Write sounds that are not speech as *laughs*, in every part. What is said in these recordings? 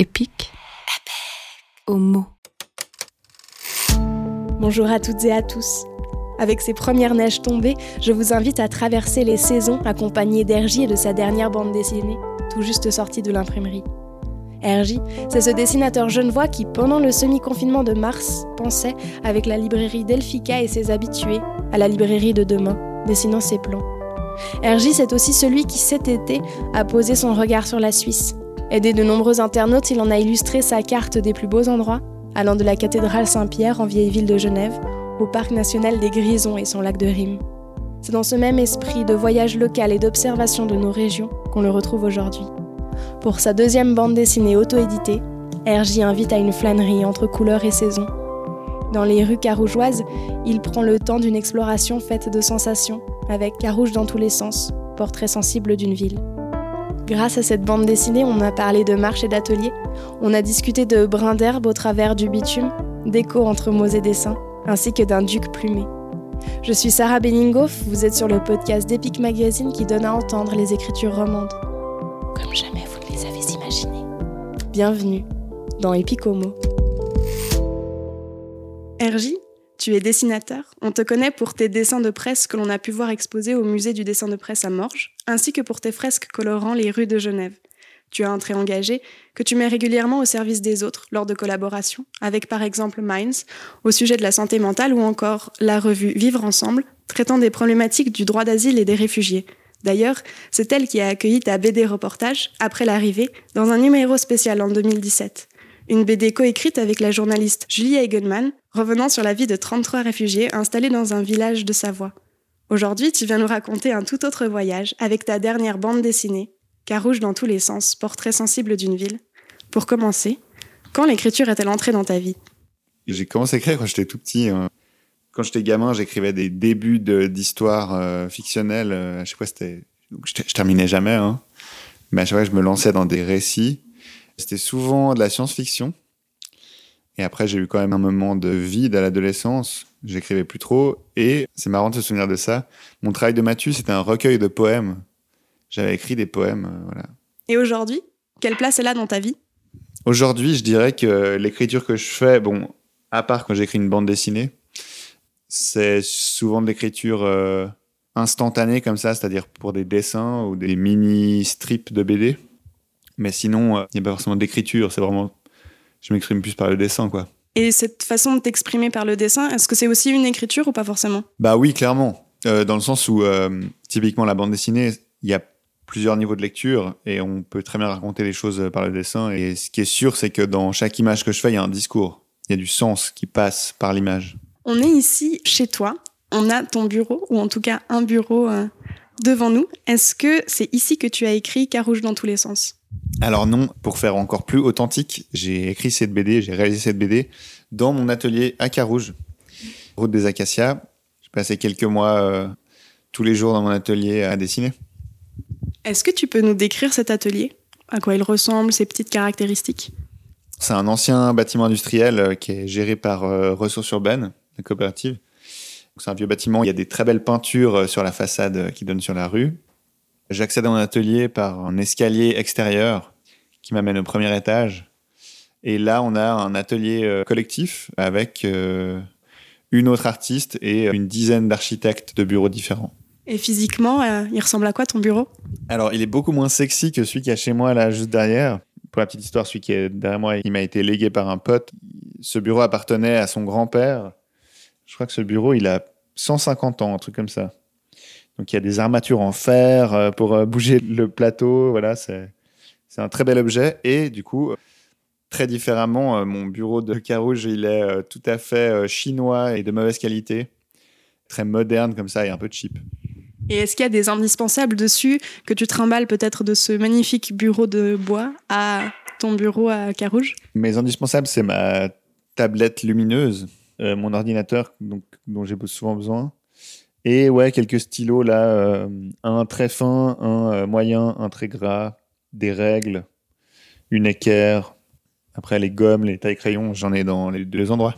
Épique. Homo. Bonjour à toutes et à tous. Avec ces premières neiges tombées, je vous invite à traverser les saisons accompagné d'Ergy et de sa dernière bande dessinée, tout juste sortie de l'imprimerie. Ergy, c'est ce dessinateur genevois qui, pendant le semi-confinement de mars, pensait, avec la librairie Delphica et ses habitués, à la librairie de demain, dessinant ses plans. Ergy, c'est aussi celui qui, cet été, a posé son regard sur la Suisse. Aidé de nombreux internautes, il en a illustré sa carte des plus beaux endroits, allant de la cathédrale Saint-Pierre en vieille ville de Genève au parc national des Grisons et son lac de Rime. C'est dans ce même esprit de voyage local et d'observation de nos régions qu'on le retrouve aujourd'hui. Pour sa deuxième bande dessinée auto-éditée, Ergy invite à une flânerie entre couleurs et saisons. Dans les rues carougeoises, il prend le temps d'une exploration faite de sensations, avec Carouge dans tous les sens, portrait sensible d'une ville. Grâce à cette bande dessinée, on a parlé de marche et d'atelier, on a discuté de brins d'herbe au travers du bitume, d'écho entre mots et dessins, ainsi que d'un duc plumé. Je suis Sarah Benningoff, vous êtes sur le podcast d'Epic Magazine qui donne à entendre les écritures romandes. Comme jamais vous ne les avez imaginées. Bienvenue dans Epic Homo. RJ, tu es dessinateur. On te connaît pour tes dessins de presse que l'on a pu voir exposés au musée du dessin de presse à Morges, ainsi que pour tes fresques colorant les rues de Genève. Tu as un trait engagé que tu mets régulièrement au service des autres lors de collaborations, avec par exemple Minds au sujet de la santé mentale ou encore la revue Vivre ensemble, traitant des problématiques du droit d'asile et des réfugiés. D'ailleurs, c'est elle qui a accueilli ta BD reportage, après l'arrivée, dans un numéro spécial en 2017. Une BD coécrite avec la journaliste Julie Eigenmann, revenant sur la vie de 33 réfugiés installés dans un village de Savoie. Aujourd'hui, tu viens nous raconter un tout autre voyage avec ta dernière bande dessinée, Carouge dans tous les sens, portrait sensible d'une ville. Pour commencer, quand l'écriture est-elle entrée dans ta vie? J'ai commencé à écrire quand j'étais tout petit. hein. Quand j'étais gamin, j'écrivais des débuts de- d'histoires euh, fictionnelles. euh, à chaque fois, c'était. Je, je terminais jamais, hein. mais à chaque fois, je me lançais dans des récits. C'était souvent de la science-fiction. Et après, j'ai eu quand même un moment de vide à l'adolescence. J'écrivais plus trop. Et c'est marrant de se souvenir de ça. Mon travail de Mathieu, c'était un recueil de poèmes. J'avais écrit des poèmes, euh, voilà. Et aujourd'hui, quelle place elle a dans ta vie? Aujourd'hui, je dirais que l'écriture que je fais, bon, à part quand j'écris une bande dessinée, c'est souvent de l'écriture euh, instantanée comme ça, c'est-à-dire pour des dessins ou des mini strips de BD. Mais sinon, euh, il n'y a pas forcément d'écriture, c'est vraiment. Je m'exprime plus par le dessin, quoi. Et cette façon de t'exprimer par le dessin, est-ce que c'est aussi une écriture ou pas forcément? Bah oui, clairement. Euh, dans le sens où, euh, typiquement, la bande dessinée, il y a plusieurs niveaux de lecture et on peut très bien raconter les choses par le dessin. Et ce qui est sûr, c'est que dans chaque image que je fais, il y a un discours. Il y a du sens qui passe par l'image. On est ici chez toi, on a ton bureau, ou en tout cas un bureau euh, devant nous. Est-ce que c'est ici que tu as écrit Carouge dans tous les sens? Alors non, pour faire encore plus authentique, j'ai écrit cette BD, j'ai réalisé cette BD dans mon atelier à Carouge, route des Acacias. J'ai passé quelques mois euh, tous les jours dans mon atelier à dessiner. Est-ce que tu peux nous décrire cet atelier? À quoi il ressemble, ses petites caractéristiques? C'est un ancien bâtiment industriel euh, qui est géré par euh, Ressources Urbaines, la coopérative. C'est un vieux bâtiment, il y a des très belles peintures sur la façade qui donnent sur la rue. J'accède à mon atelier par un escalier extérieur qui m'amène au premier étage. Et là, on a un atelier euh, collectif avec euh, une autre artiste et une dizaine d'architectes de bureaux différents. Et physiquement, euh, il ressemble à quoi ton bureau? Alors, il est beaucoup moins sexy que celui qui est chez moi, là, juste derrière. Pour la petite histoire, celui qui est derrière moi, il m'a été légué par un pote. Ce bureau appartenait à son grand-père. Je crois que ce bureau, il a 150 ans, un truc comme ça. Donc, il y a des armatures en fer euh, pour euh, bouger le plateau. Voilà, c'est un très bel objet. Et du coup, très différemment, euh, mon bureau de Carouge, il est tout à fait chinois et de mauvaise qualité. Très moderne comme ça et un peu cheap. Et est-ce qu'il y a des indispensables dessus que tu trimbales peut-être de ce magnifique bureau de bois à ton bureau à Carouge? Mes indispensables, c'est ma tablette lumineuse, euh, mon ordinateur donc, dont j'ai souvent besoin, et ouais, quelques stylos là, euh, un très fin, un euh, moyen, un très gras, des règles, une équerre. Après, les gommes, les tailles crayons, j'en ai dans les deux endroits.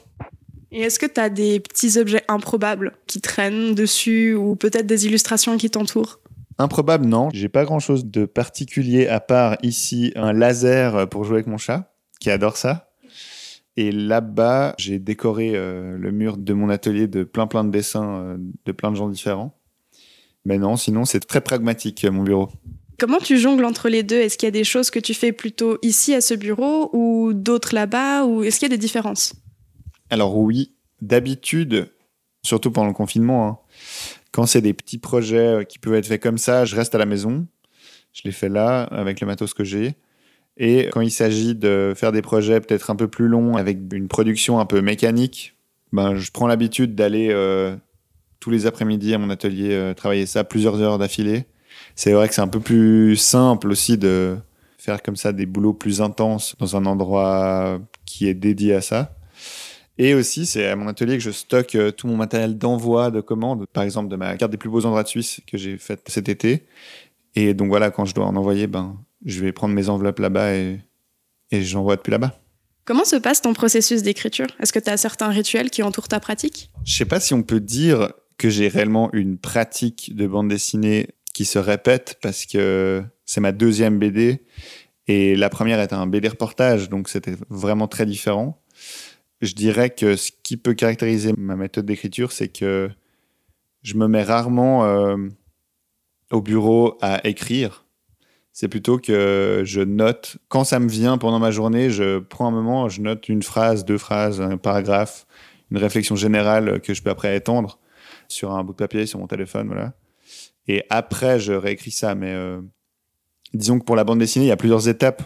Et est-ce que tu as des petits objets improbables qui traînent dessus ou peut-être des illustrations qui t'entourent? Improbable, non. J'ai pas grand chose de particulier à part ici un laser pour jouer avec mon chat, qui adore ça. Et là-bas, j'ai décoré euh, le mur de mon atelier de plein plein de dessins euh, de plein de gens différents. Mais non, sinon c'est très pragmatique mon bureau. Comment tu jongles entre les deux? Est-ce qu'il y a des choses que tu fais plutôt ici à ce bureau ou d'autres là-bas Ou est-ce qu'il y a des différences? Alors oui, d'habitude, surtout pendant le confinement, hein, quand c'est des petits projets euh, qui peuvent être faits comme ça, je reste à la maison. Je les fais là avec le matos que j'ai. Et quand il s'agit de faire des projets peut-être un peu plus longs avec une production un peu mécanique, ben, je prends l'habitude d'aller euh, tous les après-midi à mon atelier euh, travailler ça plusieurs heures d'affilée. C'est vrai que c'est un peu plus simple aussi de faire comme ça des boulots plus intenses dans un endroit qui est dédié à ça. Et aussi, c'est à mon atelier que je stocke euh, tout mon matériel d'envoi, de commande, par exemple de ma carte des plus beaux endroits de Suisse que j'ai faite cet été. Et donc voilà, quand je dois en envoyer, ben, je vais prendre mes enveloppes là-bas et, et j'envoie depuis là-bas. Comment se passe ton processus d'écriture? Est-ce que tu as certains rituels qui entourent ta pratique? Je sais pas si on peut dire que j'ai réellement une pratique de bande dessinée qui se répète parce que c'est ma deuxième BD et la première était un BD reportage, donc c'était vraiment très différent. Je dirais que ce qui peut caractériser ma méthode d'écriture, c'est que je me mets rarement euh, au bureau à écrire c'est plutôt que je note, quand ça me vient pendant ma journée, je prends un moment, je note une phrase, deux phrases, un paragraphe, une réflexion générale que je peux après étendre sur un bout de papier, sur mon téléphone, voilà. Et après, je réécris ça. Mais euh, disons que pour la bande dessinée, il y a plusieurs étapes.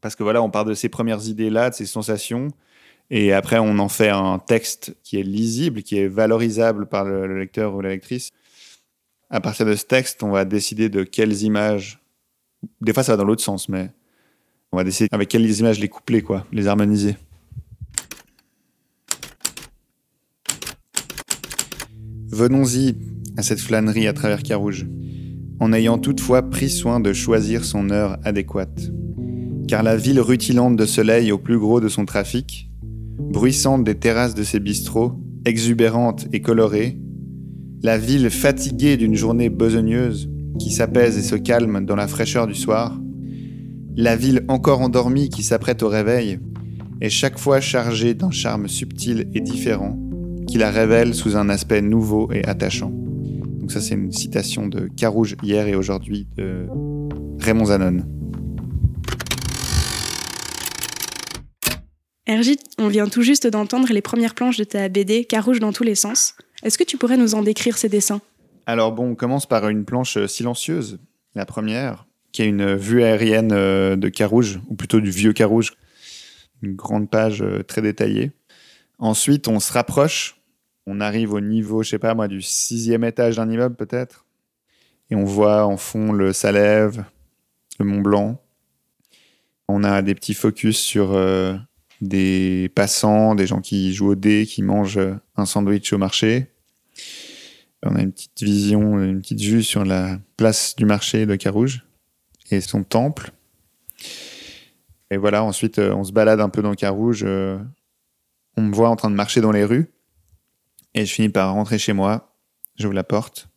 Parce que voilà, on part de ces premières idées-là, de ces sensations. Et après, on en fait un texte qui est lisible, qui est valorisable par le lecteur ou la lectrice. À partir de ce texte, on va décider de quelles images des fois, ça va dans l'autre sens, mais on va décider avec quelles images les coupler, quoi, les harmoniser. Venons-y à cette flânerie à travers Carouge, en ayant toutefois pris soin de choisir son heure adéquate. Car la ville rutilante de soleil au plus gros de son trafic, bruissante des terrasses de ses bistrots, exubérante et colorée, la ville fatiguée d'une journée besogneuse, qui s'apaise et se calme dans la fraîcheur du soir, la ville encore endormie qui s'apprête au réveil, est chaque fois chargée d'un charme subtil et différent qui la révèle sous un aspect nouveau et attachant. Donc ça c'est une citation de Carouge hier et aujourd'hui de Raymond Zanon. Ergit, on vient tout juste d'entendre les premières planches de ta BD Carouge dans tous les sens. Est-ce que tu pourrais nous en décrire ces dessins? Alors bon, on commence par une planche euh, silencieuse, la première, qui est une vue aérienne euh, de Carouge, ou plutôt du vieux Carouge. Une grande page euh, très détaillée. Ensuite, on se rapproche. On arrive au niveau, je sais pas moi, du sixième étage d'un immeuble peut-être. Et on voit en fond le Salève, le Mont Blanc. On a des petits focus sur des passants, des gens qui jouent au dé, qui mangent un sandwich au marché. On a une petite vision, une petite vue sur la place du marché de Carouge et son temple. Et voilà, ensuite, euh, on se balade un peu dans Carouge. Euh, on me voit en train de marcher dans les rues. Et je finis par rentrer chez moi. J'ouvre la porte.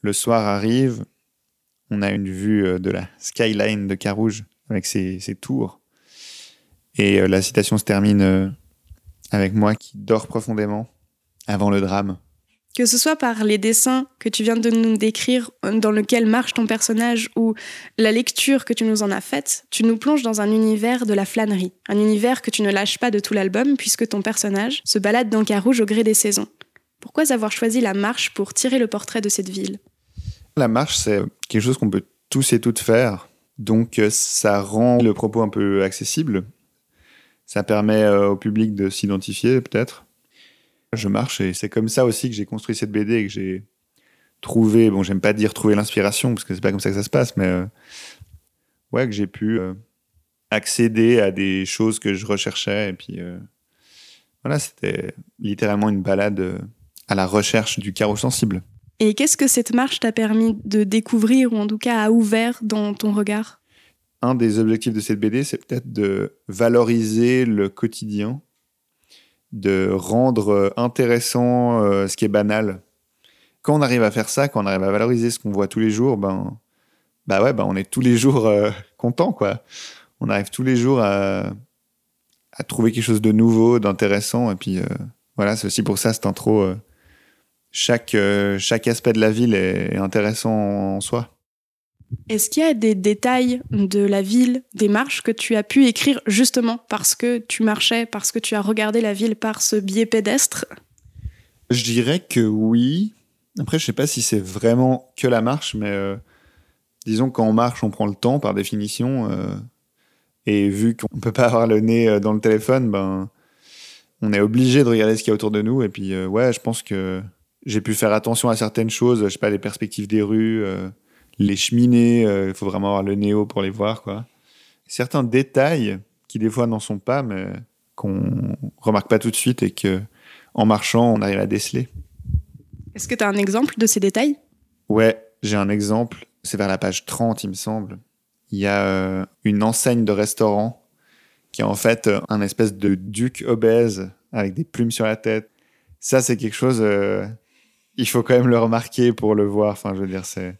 Le soir arrive. On a une vue euh, de la skyline de Carouge avec ses, tours. Et la citation se termine avec moi qui dort profondément avant le drame. Que ce soit par les dessins que tu viens de nous décrire, dans lequel marche ton personnage, ou la lecture que tu nous en as faite, tu nous plonges dans un univers de la flânerie. Un univers que tu ne lâches pas de tout l'album, puisque ton personnage se balade dans Carouge au gré des saisons. Pourquoi avoir choisi la marche pour tirer le portrait de cette ville? La marche, c'est quelque chose qu'on peut tous et toutes faire. Donc euh, ça rend le propos un peu accessible. Ça permet euh, au public de s'identifier peut-être je marche et c'est comme ça aussi que j'ai construit cette BD et que j'ai trouvé, bon, j'aime pas dire trouver l'inspiration parce que c'est pas comme ça que ça se passe, mais euh, ouais, que j'ai pu euh, accéder à des choses que je recherchais et puis euh, voilà, c'était littéralement une balade à la recherche du carreau sensible. Et qu'est-ce que cette marche t'a permis de découvrir ou en tout cas a ouvert dans ton regard? Un des objectifs de cette BD, c'est peut-être de valoriser le quotidien de rendre euh, intéressant euh, ce qui est banal. quand on arrive à faire ça, quand on arrive à valoriser ce qu'on voit tous les jours, ben, bah ouais, ben on est tous les jours euh, *laughs* content, quoi. On arrive tous les jours à, à trouver quelque chose de nouveau, d'intéressant. Et puis, voilà, c'est aussi pour ça, cette intro. Chaque, chaque aspect de la ville est intéressant en soi. Est-ce qu'il y a des détails de la ville, des marches que tu as pu écrire justement parce que tu marchais, parce que tu as regardé la ville par ce biais pédestre? Je dirais que oui. Après, je sais pas si c'est vraiment que la marche, mais disons que quand on marche, on prend le temps par définition. Et vu qu'on ne peut pas avoir le nez euh, dans le téléphone, ben, on est obligé de regarder ce qu'il y a autour de nous. Et puis, euh, ouais, je pense que j'ai pu faire attention à certaines choses. Je sais pas, les perspectives des rues, euh, les cheminées, il faut vraiment avoir le haut pour les voir, quoi. Certains détails qui, des fois, n'en sont pas, mais qu'on remarque pas tout de suite et que, en marchant, on arrive à déceler. Est-ce que tu as un exemple de ces détails? Ouais, j'ai un exemple. C'est vers la page 30, il me semble il y a euh, une enseigne de restaurant qui est en fait euh, un espèce de duc obèse avec des plumes sur la tête. Ça, c'est quelque chose. Euh, il faut quand même le remarquer pour le voir. Enfin, je veux dire, c'est,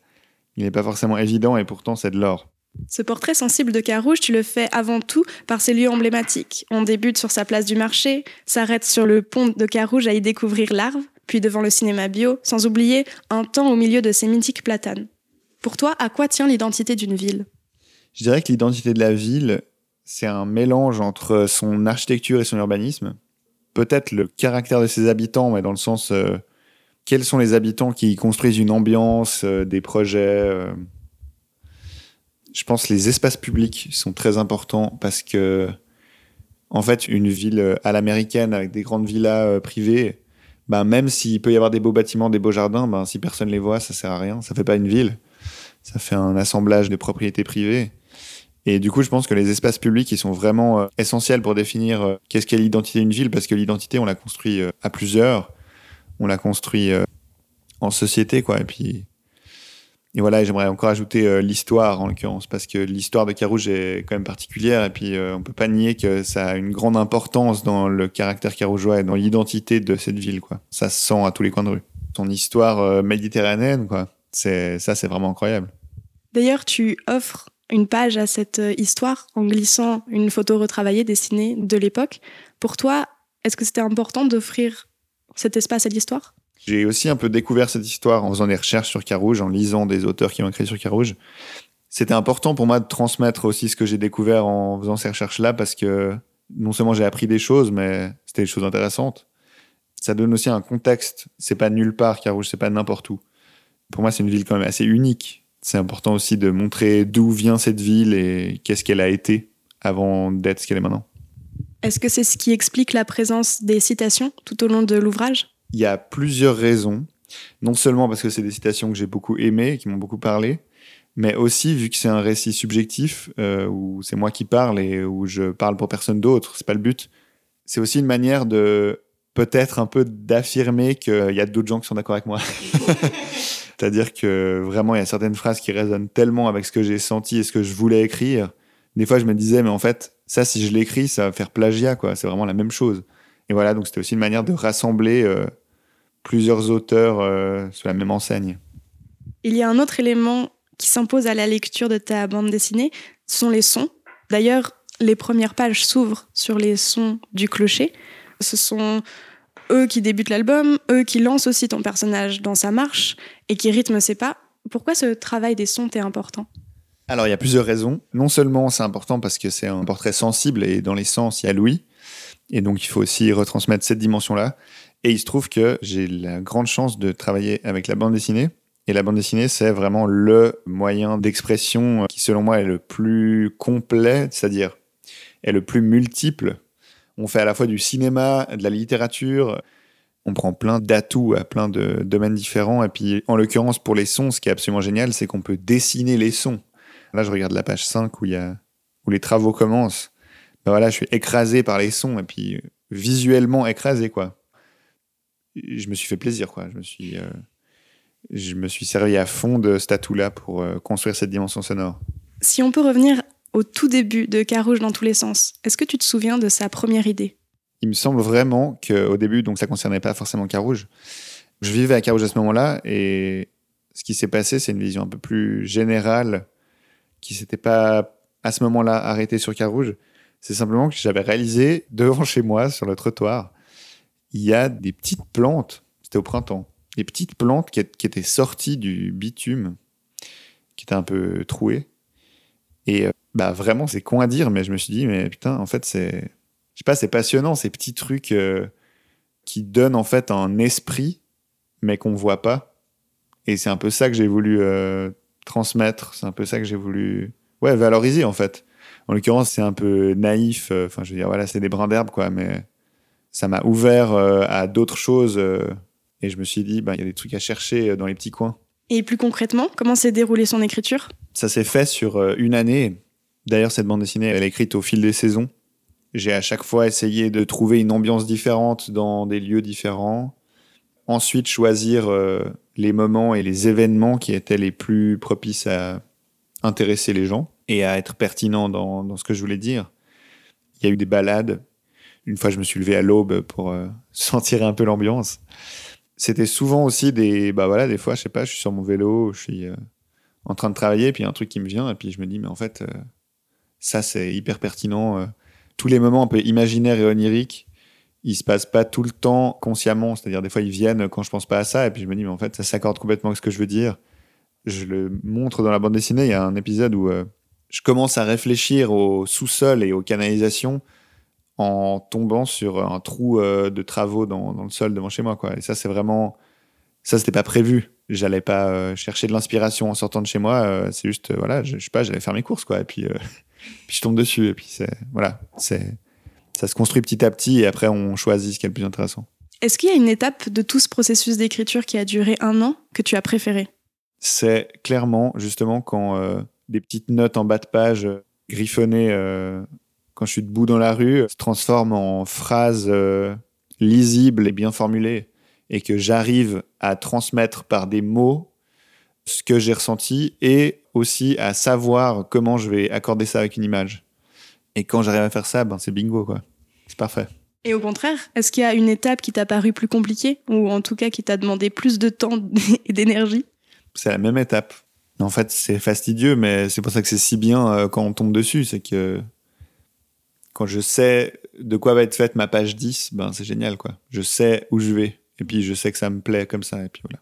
il n'est pas forcément évident et pourtant c'est de l'or. Ce portrait sensible de Carouge, tu le fais avant tout par ses lieux emblématiques. On débute sur sa place du marché, s'arrête sur le pont de Carouge à y découvrir l'arve, puis devant le cinéma bio, sans oublier un temps au milieu de ces mythiques platanes. Pour toi, à quoi tient l'identité d'une ville? Je dirais que l'identité de la ville, c'est un mélange entre son architecture et son urbanisme. Peut-être le caractère de ses habitants, mais dans le sens euh, quels sont les habitants qui construisent une ambiance, euh, des projets. Euh. Je pense que les espaces publics sont très importants parce que, en fait, une ville à l'américaine avec des grandes villas privées, ben, même s'il peut y avoir des beaux bâtiments, des beaux jardins, ben, si personne les voit, ça sert à rien. Ça fait pas une ville. Ça fait un assemblage de propriétés privées. Et du coup, je pense que les espaces publics, ils sont vraiment euh, essentiels pour définir euh, qu'est-ce qu'est l'identité d'une ville, parce que l'identité, on la construit euh, à plusieurs, on la construit en société, quoi. Et puis, et voilà, j'aimerais encore ajouter l'histoire, en l'occurrence, parce que l'histoire de Carouge est quand même particulière, et puis on peut pas nier que ça a une grande importance dans le caractère carougeois et dans l'identité de cette ville, quoi. Ça se sent à tous les coins de rue. Son histoire méditerranéenne, quoi. C'est, ça, c'est vraiment incroyable. D'ailleurs, tu offres une page à cette euh, histoire en glissant une photo retravaillée, dessinée de l'époque. Pour toi, est-ce que c'était important d'offrir cet espace à l'histoire? J'ai aussi un peu découvert cette histoire en faisant des recherches sur Carouge, en lisant des auteurs qui ont écrit sur Carouge. C'était important pour moi de transmettre aussi ce que j'ai découvert en faisant ces recherches-là parce que non seulement j'ai appris des choses, mais c'était des choses intéressantes. Ça donne aussi un contexte. C'est pas nulle part, Carouge, c'est pas n'importe où. Pour moi, c'est une ville quand même assez unique c'est important aussi de montrer d'où vient cette ville et qu'est-ce qu'elle a été avant d'être ce qu'elle est maintenant. Est-ce que c'est ce qui explique la présence des citations tout au long de l'ouvrage? Il y a plusieurs raisons. Non seulement parce que c'est des citations que j'ai beaucoup aimées, qui m'ont beaucoup parlé, mais aussi vu que c'est un récit subjectif euh, où c'est moi qui parle et où je parle pour personne d'autre, c'est pas le but. C'est aussi une manière de peut-être un peu d'affirmer qu'il y a d'autres gens qui sont d'accord avec moi. *laughs* C'est-à-dire que vraiment, il y a certaines phrases qui résonnent tellement avec ce que j'ai senti et ce que je voulais écrire. Des fois, je me disais, mais en fait, ça, si je l'écris, ça va faire plagiat, quoi. C'est vraiment la même chose. Et voilà, donc c'était aussi une manière de rassembler euh, plusieurs auteurs euh, sous la même enseigne. Il y a un autre élément qui s'impose à la lecture de ta bande dessinée, ce sont les sons. D'ailleurs, les premières pages s'ouvrent sur les sons du clocher. Ce sont eux qui débutent l'album, eux qui lancent aussi ton personnage dans sa marche et qui rythment ses pas. Pourquoi ce travail des sons est important? Alors, il y a plusieurs raisons. Non seulement c'est important parce que c'est un portrait sensible et dans les sens, il y a Louis. Et donc, il faut aussi retransmettre cette dimension-là. Et il se trouve que j'ai la grande chance de travailler avec la bande dessinée. Et la bande dessinée, c'est vraiment le moyen d'expression qui, selon moi, est le plus complet, c'est-à-dire est le plus multiple on fait à la fois du cinéma, de la littérature. On prend plein d'atouts à plein de domaines différents. Et puis, en l'occurrence, pour les sons, ce qui est absolument génial, c'est qu'on peut dessiner les sons. Là, je regarde la page 5 où, il y a, où les travaux commencent. Ben voilà, je suis écrasé par les sons et puis visuellement écrasé, quoi. Je me suis fait plaisir, quoi. Je me suis, euh, je me suis servi à fond de cet atout-là pour euh, construire cette dimension sonore. Si on peut revenir au tout début de Carouge dans tous les sens. Est-ce que tu te souviens de sa première idée? Il me semble vraiment qu'au début, donc ça concernait pas forcément Carouge. Je vivais à Carouge à ce moment-là et ce qui s'est passé, c'est une vision un peu plus générale qui s'était pas à ce moment-là arrêtée sur Carouge. C'est simplement que j'avais réalisé devant chez moi, sur le trottoir, il y a des petites plantes, c'était au printemps, des petites plantes qui, étaient sorties du bitume, qui étaient un peu trouées. Et euh, bah vraiment, c'est con à dire, mais je me suis dit, mais putain, en fait, c'est, je sais pas, c'est passionnant ces petits trucs euh, qui donnent en fait un esprit, mais qu'on voit pas. Et c'est un peu ça que j'ai voulu euh, transmettre. C'est un peu ça que j'ai voulu, ouais, valoriser en fait. En l'occurrence, c'est un peu naïf. Enfin, je veux dire, voilà, c'est des brins d'herbe, quoi, mais ça m'a ouvert à d'autres choses. et je me suis dit, bah, il y a des trucs à chercher dans les petits coins. Et plus concrètement, comment s'est déroulée son écriture? Ça s'est fait sur une année. D'ailleurs, cette bande dessinée, elle est écrite au fil des saisons. J'ai à chaque fois essayé de trouver une ambiance différente dans des lieux différents. Ensuite, choisir euh, les moments et les événements qui étaient les plus propices à intéresser les gens et à être pertinents dans, ce que je voulais dire. Il y a eu des balades. Une fois, je me suis levé à l'aube pour euh, *laughs* sentir un peu l'ambiance. C'était souvent aussi des, bah voilà, des fois, je sais pas, je suis sur mon vélo, je suis euh, en train de travailler, puis il y a un truc qui me vient, et puis je me dis, mais en fait, ça, c'est hyper pertinent. Euh. Tous les moments un peu imaginaires et oniriques, ils se passent pas tout le temps consciemment. C'est-à-dire, des fois, ils viennent quand je pense pas à ça, et puis je me dis, mais en fait, ça s'accorde complètement avec ce que je veux dire. Je le montre dans la bande dessinée. Il y a un épisode où euh, je commence à réfléchir au sous-sol et aux canalisations en tombant sur un trou euh, de travaux dans, le sol devant chez moi. Quoi. Et ça, c'est vraiment. Ça, c'était pas prévu. J'allais pas chercher de l'inspiration en sortant de chez moi. c'est juste, voilà, je, je sais pas, j'allais faire mes courses, quoi. Et puis, *laughs* puis je tombe dessus. Et puis c'est voilà, c'est ça se construit petit à petit et après on choisit ce qui est le plus intéressant. Est-ce qu'il y a une étape de tout ce processus d'écriture qui a duré un an que tu as préféré? C'est clairement justement quand euh, des petites notes en bas de page euh, griffonnées euh, quand je suis debout dans la rue se transforment en phrases lisibles et bien formulées et que j'arrive à transmettre par des mots ce que j'ai ressenti et aussi à savoir comment je vais accorder ça avec une image. Et quand j'arrive à faire ça, ben c'est bingo, quoi. C'est parfait. Et au contraire, est-ce qu'il y a une étape qui t'a paru plus compliquée ou en tout cas qui t'a demandé plus de temps *laughs* et d'énergie? C'est la même étape. En fait, c'est fastidieux, mais c'est pour ça que c'est si bien euh, quand on tombe dessus. C'est que quand je sais de quoi va être faite ma page 10, ben c'est génial, quoi. Je sais où je vais. Et puis je sais que ça me plaît comme ça. Et puis voilà.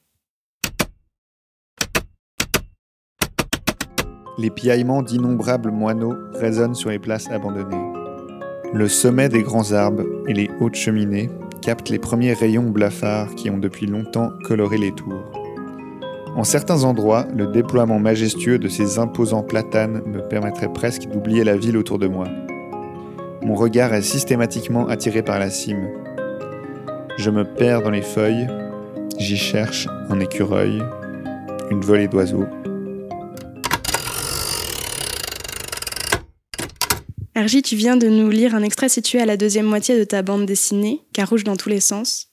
Les piaillements d'innombrables moineaux résonnent sur les places abandonnées. Le sommet des grands arbres et les hautes cheminées captent les premiers rayons blafards qui ont depuis longtemps coloré les tours. En certains endroits, le déploiement majestueux de ces imposants platanes me permettrait presque d'oublier la ville autour de moi. Mon regard est systématiquement attiré par la cime. Je me perds dans les feuilles, j'y cherche un écureuil, une volée d'oiseaux, Ergie, tu viens de nous lire un extrait situé à la deuxième moitié de ta bande dessinée, car rouge dans tous les sens.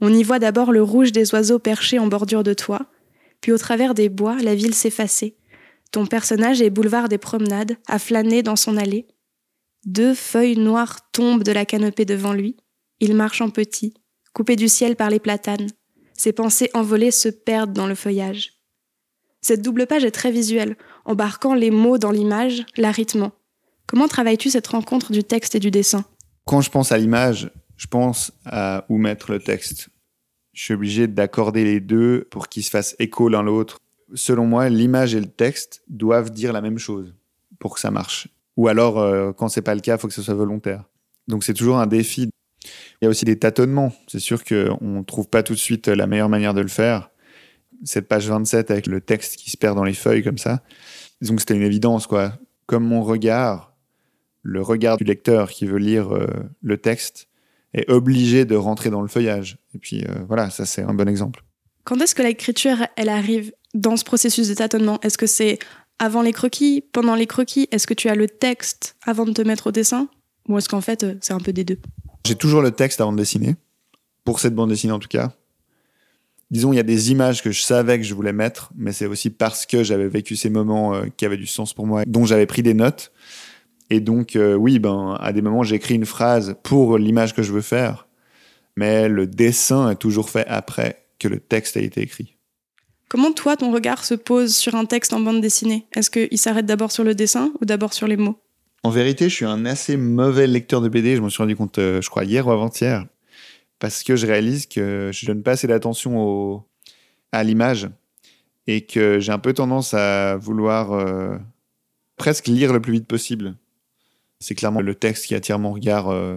On y voit d'abord le rouge des oiseaux perchés en bordure de toit, puis au travers des bois, la ville s'effacer. Ton personnage est boulevard des promenades, à flâner dans son allée. Deux feuilles noires tombent de la canopée devant lui. Il marche en petit, coupé du ciel par les platanes. Ses pensées envolées se perdent dans le feuillage. Cette double page est très visuelle, embarquant les mots dans l'image, la rythmant. Comment travailles-tu cette rencontre du texte et du dessin? Quand je pense à l'image, je pense à où mettre le texte. Je suis obligé d'accorder les deux pour qu'ils se fassent écho l'un l'autre. Selon moi, l'image et le texte doivent dire la même chose pour que ça marche. Ou alors, euh, quand c'est pas le cas, il faut que ce soit volontaire. Donc c'est toujours un défi. Il y a aussi des tâtonnements. C'est sûr qu'on ne trouve pas tout de suite la meilleure manière de le faire. Cette page 27 avec le texte qui se perd dans les feuilles comme ça. Que c'était une évidence, quoi. Comme mon regard, le regard du lecteur qui veut lire euh, le texte est obligé de rentrer dans le feuillage. Et puis euh, voilà, ça c'est un bon exemple. Quand est-ce que l'écriture, elle arrive dans ce processus de tâtonnement? Est-ce que c'est avant les croquis, pendant les croquis? Est-ce que tu as le texte avant de te mettre au dessin? Ou est-ce qu'en fait, euh, c'est un peu des deux? J'ai toujours le texte avant de dessiner, pour cette bande dessinée en tout cas. Disons, il y a des images que je savais que je voulais mettre, mais c'est aussi parce que j'avais vécu ces moments qui avaient du sens pour moi, dont j'avais pris des notes. Et donc, euh, oui, ben, à des moments, j'écris une phrase pour l'image que je veux faire, mais le dessin est toujours fait après. que le texte a été écrit. Comment toi, ton regard se pose sur un texte en bande dessinée? Est-ce qu'il s'arrête d'abord sur le dessin ou d'abord sur les mots? En vérité, je suis un assez mauvais lecteur de BD. Je m'en suis rendu compte, euh, je crois, hier ou avant-hier. Parce que je réalise que je donne pas assez d'attention au... à l'image. Et que j'ai un peu tendance à vouloir euh, presque lire le plus vite possible. C'est clairement le texte qui attire mon regard. euh,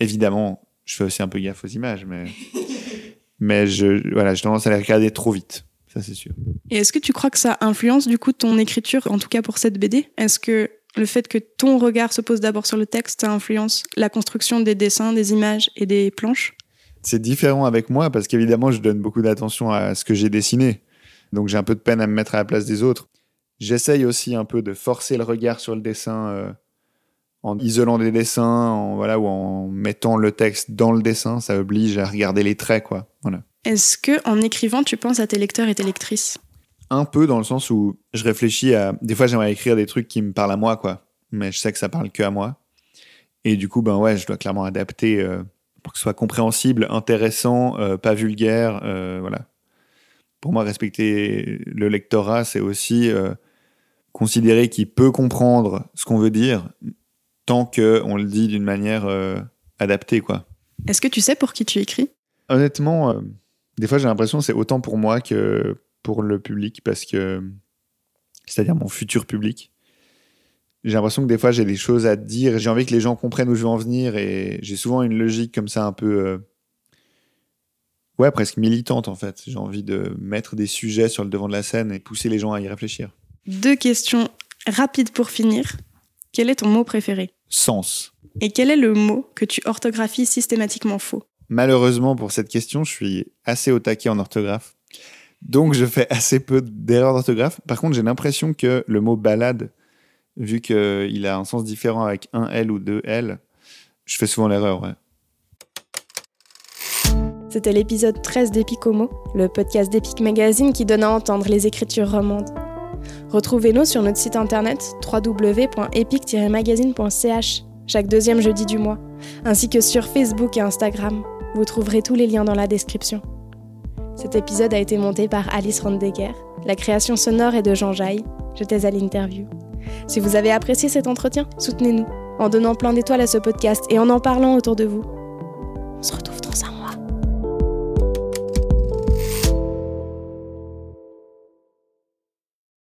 Évidemment, je fais aussi un peu gaffe aux images, mais, *laughs* mais je, voilà, j'ai tendance à les regarder trop vite. Ça, c'est sûr. Et est-ce que tu crois que ça influence du coup ton écriture, en tout cas pour cette BD Est-ce que le fait que ton regard se pose d'abord sur le texte, ça influence la construction des dessins, des images et des planches? C'est différent avec moi parce qu'évidemment, je donne beaucoup d'attention à ce que j'ai dessiné. Donc, j'ai un peu de peine à me mettre à la place des autres. J'essaye aussi un peu de forcer le regard sur le dessin euh, en isolant des dessins, en, voilà, ou en mettant le texte dans le dessin. Ça oblige à regarder les traits, quoi. Voilà. Est-ce que en écrivant, tu penses à tes lecteurs et tes lectrices? Un peu dans le sens où je réfléchis à. Des fois, j'aimerais écrire des trucs qui me parlent à moi, quoi. Mais je sais que ça parle que à moi. Et du coup, ben ouais, je dois clairement adapter euh, pour que ce soit compréhensible, intéressant, euh, pas vulgaire. euh, voilà. Pour moi, respecter le lectorat, c'est aussi considérer qu'il peut comprendre ce qu'on veut dire tant qu'on le dit d'une manière euh, adaptée, quoi. Est-ce que tu sais pour qui tu écris? Honnêtement, euh, des fois j'ai l'impression que c'est autant pour moi que pour le public, parce que, c'est-à-dire mon futur public. J'ai l'impression que des fois j'ai des choses à dire, j'ai envie que les gens comprennent où je veux en venir, et j'ai souvent une logique comme ça un peu, euh, ouais, presque militante en fait. J'ai envie de mettre des sujets sur le devant de la scène et pousser les gens à y réfléchir. Deux questions rapides pour finir. Quel est ton mot préféré? Sens. Et quel est le mot que tu orthographies systématiquement faux? Malheureusement pour cette question, je suis assez au taquet en orthographe. Donc je fais assez peu d'erreurs d'orthographe. Par contre, j'ai l'impression que le mot balade, vu qu'il a un sens différent avec un L ou deux L, je fais souvent l'erreur. Ouais. C'était l'épisode 13 d'Epic Homo, le podcast d'Epic Magazine qui donne à entendre les écritures romandes. Retrouvez-nous sur notre site internet www.epic-magazine.ch chaque deuxième jeudi du mois, ainsi que sur Facebook et Instagram. Vous trouverez tous les liens dans la description. Cet épisode a été monté par Alice Rondegger. La création sonore est de Jean Jaille. J'étais à l'interview. Si vous avez apprécié cet entretien, soutenez-nous en donnant plein d'étoiles à ce podcast et en en parlant autour de vous.